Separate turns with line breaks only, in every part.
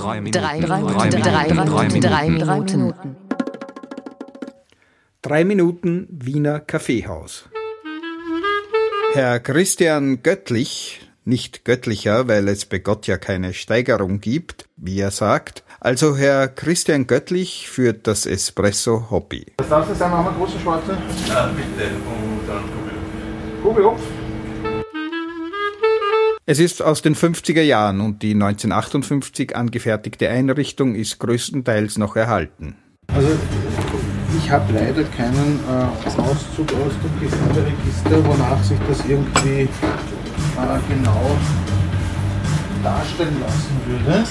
Drei Minuten.
Drei, drei, drei, drei, drei, drei Minuten.
Drei Minuten Wiener Kaffeehaus. Herr Christian Göttlich, nicht göttlicher, weil es bei Gott ja keine Steigerung gibt, wie er sagt. Also Herr Christian Göttlich führt das Espresso Hobby.
Was darf das sein? Machen wir große schwarze?
Ja, bitte. Und dann
Kugelhupf.
Es ist aus den 50er Jahren und die 1958 angefertigte Einrichtung ist größtenteils noch erhalten.
Also ich habe leider keinen äh, Auszug aus dem Gewerberegister, wonach sich das irgendwie äh, genau darstellen lassen würde.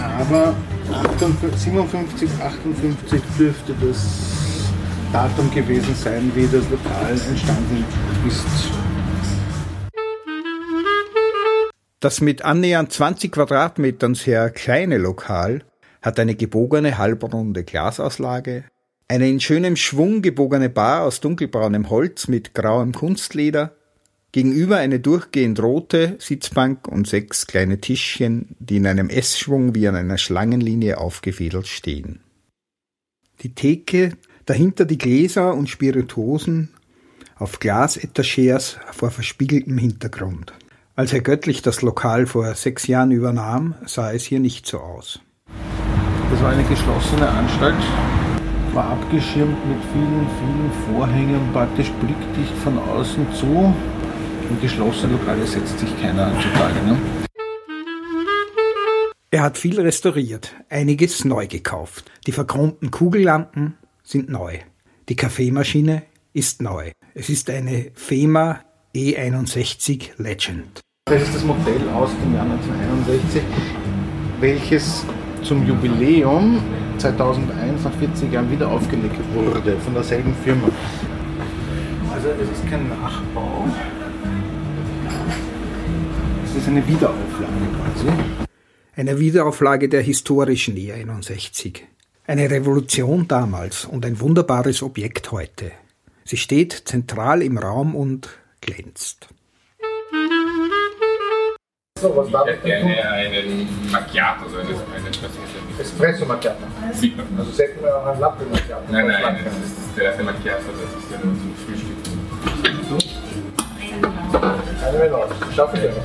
Aber 58, 57, 58 dürfte das Datum gewesen sein, wie das Lokal entstanden ist.
Das mit annähernd 20 Quadratmetern sehr kleine Lokal hat eine gebogene halbrunde Glasauslage, eine in schönem Schwung gebogene Bar aus dunkelbraunem Holz mit grauem Kunstleder, gegenüber eine durchgehend rote Sitzbank und sechs kleine Tischchen, die in einem S-Schwung wie an einer Schlangenlinie aufgefädelt stehen. Die Theke, dahinter die Gläser und Spirituosen auf Glasetagers vor verspiegeltem Hintergrund. Als Herr Göttlich das Lokal vor sechs Jahren übernahm, sah es hier nicht so aus.
Das war eine geschlossene Anstalt, war abgeschirmt mit vielen, vielen Vorhängen, praktisch blickdicht von außen zu. In geschlossene Lokale setzt sich keiner heutzutage. Ne?
Er hat viel restauriert, einiges neu gekauft. Die verchromten Kugellampen sind neu. Die Kaffeemaschine ist neu. Es ist eine FEMA E61 Legend.
Das ist das Modell aus dem Jahr 1961, welches zum Jubiläum 2001 nach 40 Jahren wieder aufgelegt wurde von derselben Firma. Also es ist kein Nachbau, es ist eine Wiederauflage quasi.
Eine Wiederauflage der historischen E61. Eine Revolution damals und ein wunderbares Objekt heute. Sie steht zentral im Raum und glänzt.
So, was darf ich
hätte gerne einen Macchiato, also einen, einen Espresso.
Espresso Macchiato. Also setzen wir auch ein Latte Macchiato.
Nein, nein, das ist der erste Macchiato, das ist ja nur zum Frühstück.
Eine Welle aus. Schaffe ich aber.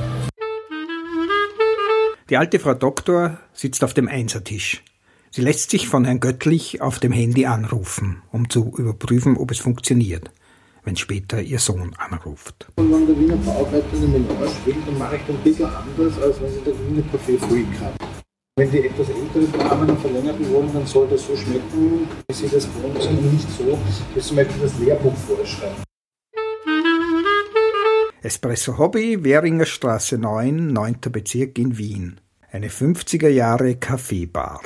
Die alte Frau Doktor sitzt auf dem Einsertisch. Sie lässt sich von Herrn Göttlich auf dem Handy anrufen, um zu überprüfen, ob es funktioniert, wenn später ihr Sohn anruft.
Und wenn der Wiener Bauarbeiter eine Melange will, dann mache ich das ein bisschen anders, als wenn sie der Wiener Kaffee Freak hat. Wenn die etwas ältere Damen einen verlängerten wollen, dann soll das so schmecken, wie sie das gewohnt sind und nicht so, wie zum Beispiel das Lehrbuch vorschreibt.
Espresso Hobby, Währinger Straße 9, 9. Bezirk in Wien. Eine 50er Jahre Kaffeebar.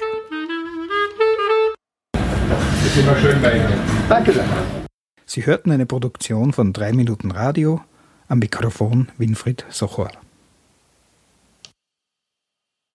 Das ist immer schön bei Ihnen.
Danke sehr.
Sie hörten eine Produktion von 3 Minuten Radio, am Mikrofon Winfried Sochor.